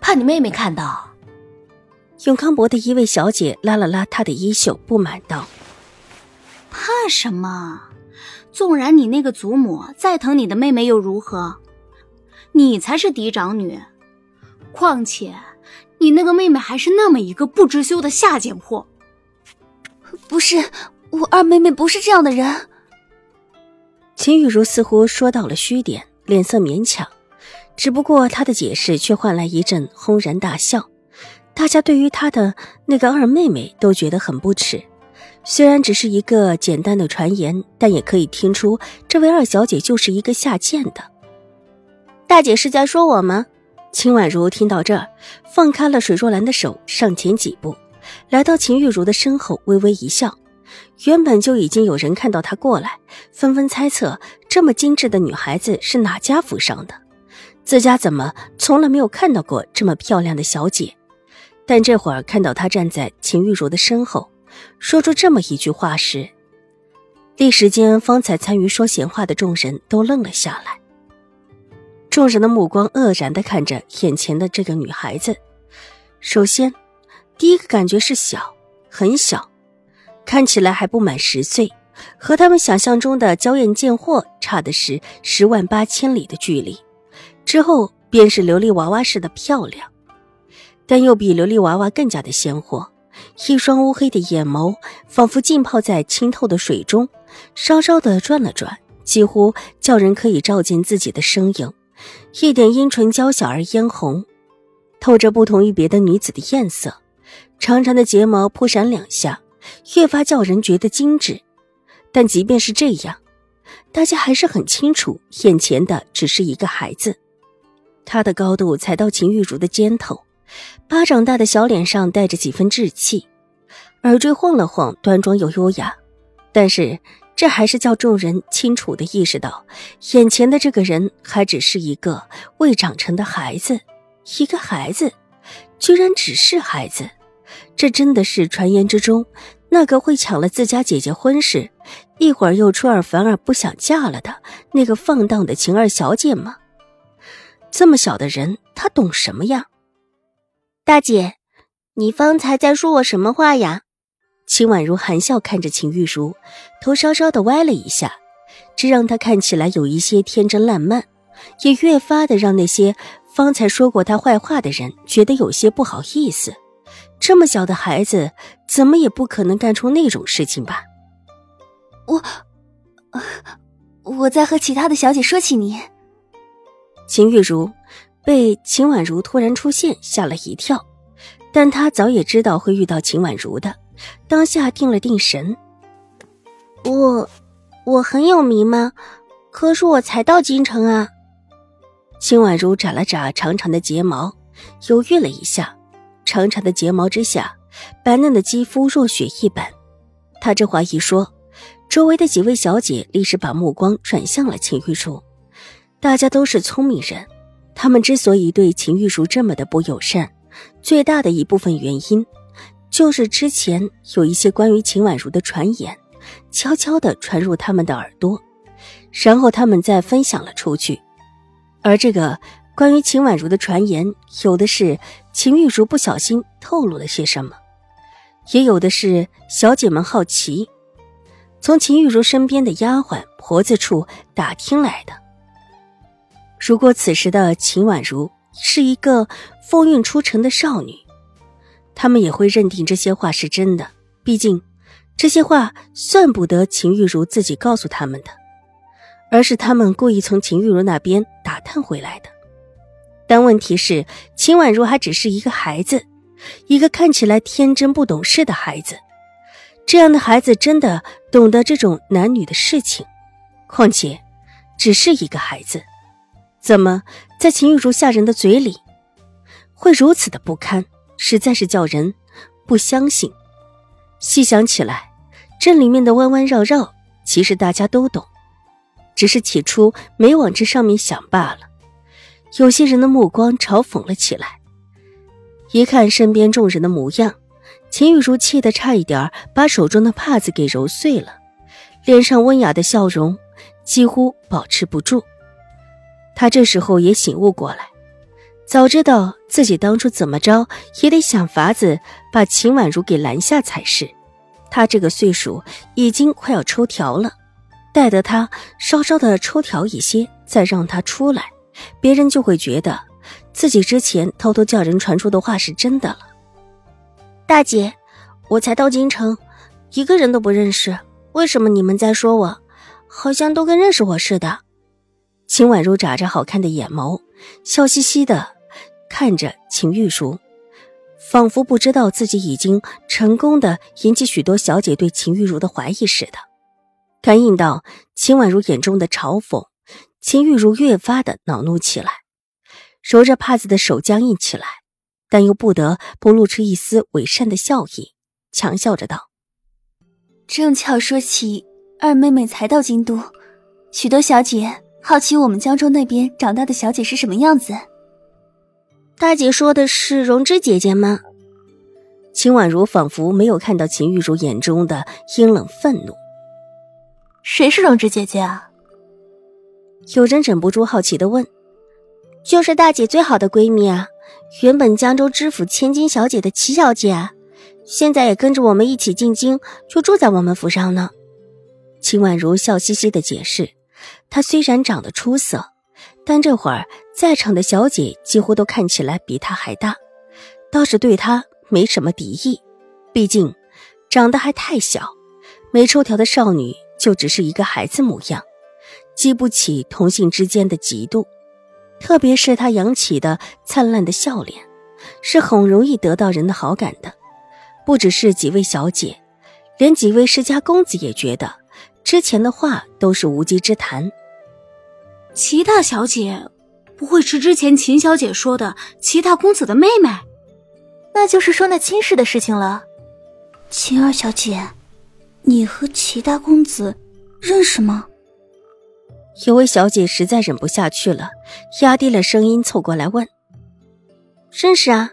怕你妹妹看到？永康伯的一位小姐拉了拉他的衣袖，不满道：“怕什么？纵然你那个祖母再疼你的妹妹又如何？你才是嫡长女。况且，你那个妹妹还是那么一个不知羞的下贱货。不是，我二妹妹不是这样的人。”秦雨茹似乎说到了虚点，脸色勉强。只不过他的解释却换来一阵轰然大笑，大家对于他的那个二妹妹都觉得很不耻。虽然只是一个简单的传言，但也可以听出这位二小姐就是一个下贱的。大姐是在说我吗？秦婉如听到这儿，放开了水若兰的手，上前几步，来到秦玉茹的身后，微微一笑。原本就已经有人看到她过来，纷纷猜测这么精致的女孩子是哪家府上的。自家怎么从来没有看到过这么漂亮的小姐？但这会儿看到她站在秦玉茹的身后，说出这么一句话时，一时间方才参与说闲话的众人都愣了下来。众人的目光愕然的看着眼前的这个女孩子，首先，第一个感觉是小，很小，看起来还不满十岁，和他们想象中的娇艳贱货差的是十万八千里的距离。之后便是琉璃娃娃似的漂亮，但又比琉璃娃娃更加的鲜活。一双乌黑的眼眸仿佛浸泡在清透的水中，稍稍的转了转，几乎叫人可以照见自己的身影。一点阴唇娇小而嫣红，透着不同于别的女子的艳色。长长的睫毛扑闪两下，越发叫人觉得精致。但即便是这样，大家还是很清楚，眼前的只是一个孩子。他的高度才到秦玉茹的肩头，巴掌大的小脸上带着几分稚气，耳坠晃了晃，端庄又优雅。但是这还是叫众人清楚的意识到，眼前的这个人还只是一个未长成的孩子，一个孩子，居然只是孩子。这真的是传言之中那个会抢了自家姐姐婚事，一会儿又出尔反尔不想嫁了的那个放荡的秦二小姐吗？这么小的人，他懂什么呀？大姐，你方才在说我什么话呀？秦婉如含笑看着秦玉茹，头稍稍的歪了一下，这让她看起来有一些天真烂漫，也越发的让那些方才说过她坏话的人觉得有些不好意思。这么小的孩子，怎么也不可能干出那种事情吧？我，我在和其他的小姐说起你。秦玉茹被秦婉如突然出现吓了一跳，但她早也知道会遇到秦婉如的，当下定了定神。我，我很有名吗？可是我才到京城啊。秦婉如眨了眨长长的睫毛，犹豫了一下，长长的睫毛之下，白嫩的肌肤若雪一般。她这话一说，周围的几位小姐立时把目光转向了秦玉茹。大家都是聪明人，他们之所以对秦玉茹这么的不友善，最大的一部分原因，就是之前有一些关于秦婉如的传言，悄悄的传入他们的耳朵，然后他们再分享了出去。而这个关于秦婉如的传言，有的是秦玉茹不小心透露了些什么，也有的是小姐们好奇，从秦玉茹身边的丫鬟婆子处打听来的。如果此时的秦婉如是一个风韵出尘的少女，他们也会认定这些话是真的。毕竟，这些话算不得秦玉茹自己告诉他们的，而是他们故意从秦玉茹那边打探回来的。但问题是，秦婉如还只是一个孩子，一个看起来天真不懂事的孩子。这样的孩子真的懂得这种男女的事情？况且，只是一个孩子。怎么，在秦玉茹下人的嘴里，会如此的不堪，实在是叫人不相信。细想起来，这里面的弯弯绕绕，其实大家都懂，只是起初没往这上面想罢了。有些人的目光嘲讽了起来，一看身边众人的模样，秦玉茹气得差一点把手中的帕子给揉碎了，脸上温雅的笑容几乎保持不住。他这时候也醒悟过来，早知道自己当初怎么着也得想法子把秦婉如给拦下才是。他这个岁数已经快要抽条了，待得他稍稍的抽条一些，再让他出来。别人就会觉得自己之前偷偷叫人传出的话是真的了。大姐，我才到京城，一个人都不认识，为什么你们在说我，好像都跟认识我似的？秦婉如眨着好看的眼眸，笑嘻嘻的看着秦玉茹，仿佛不知道自己已经成功的引起许多小姐对秦玉茹的怀疑似的。感应到秦婉如眼中的嘲讽。秦玉茹越发的恼怒起来，揉着帕子的手僵硬起来，但又不得不露出一丝伪善的笑意，强笑着道：“正巧说起二妹妹才到京都，许多小姐好奇我们江州那边长大的小姐是什么样子。”大姐说的是荣枝姐姐吗？秦婉如仿佛没有看到秦玉茹眼中的阴冷愤怒。谁是荣枝姐姐啊？有人忍不住好奇的问：“就是大姐最好的闺蜜啊，原本江州知府千金小姐的齐小姐啊，现在也跟着我们一起进京，就住在我们府上呢。”秦婉如笑嘻嘻的解释：“她虽然长得出色，但这会儿在场的小姐几乎都看起来比她还大，倒是对她没什么敌意。毕竟长得还太小，没抽条的少女就只是一个孩子模样。”激不起同性之间的嫉妒，特别是他扬起的灿烂的笑脸，是很容易得到人的好感的。不只是几位小姐，连几位世家公子也觉得之前的话都是无稽之谈。齐大小姐不会是之前秦小姐说的齐大公子的妹妹？那就是说那亲事的事情了。秦二小姐，你和齐大公子认识吗？有位小姐实在忍不下去了，压低了声音凑过来问：“认识啊，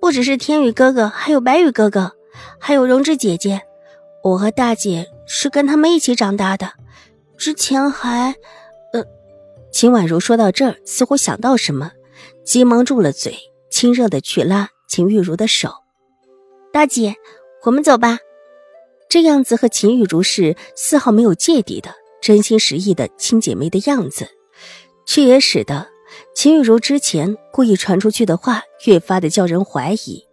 不只是天宇哥哥，还有白宇哥哥，还有荣枝姐姐。我和大姐是跟他们一起长大的，之前还…………”秦婉如说到这儿，似乎想到什么，急忙住了嘴，亲热的去拉秦玉茹的手：“大姐，我们走吧。”这样子和秦玉茹是丝毫没有芥蒂的。真心实意的亲姐妹的样子，却也使得秦玉茹之前故意传出去的话越发的叫人怀疑。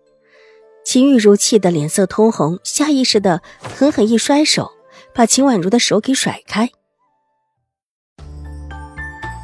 秦玉茹气得脸色通红，下意识的狠狠一甩手，把秦婉如的手给甩开。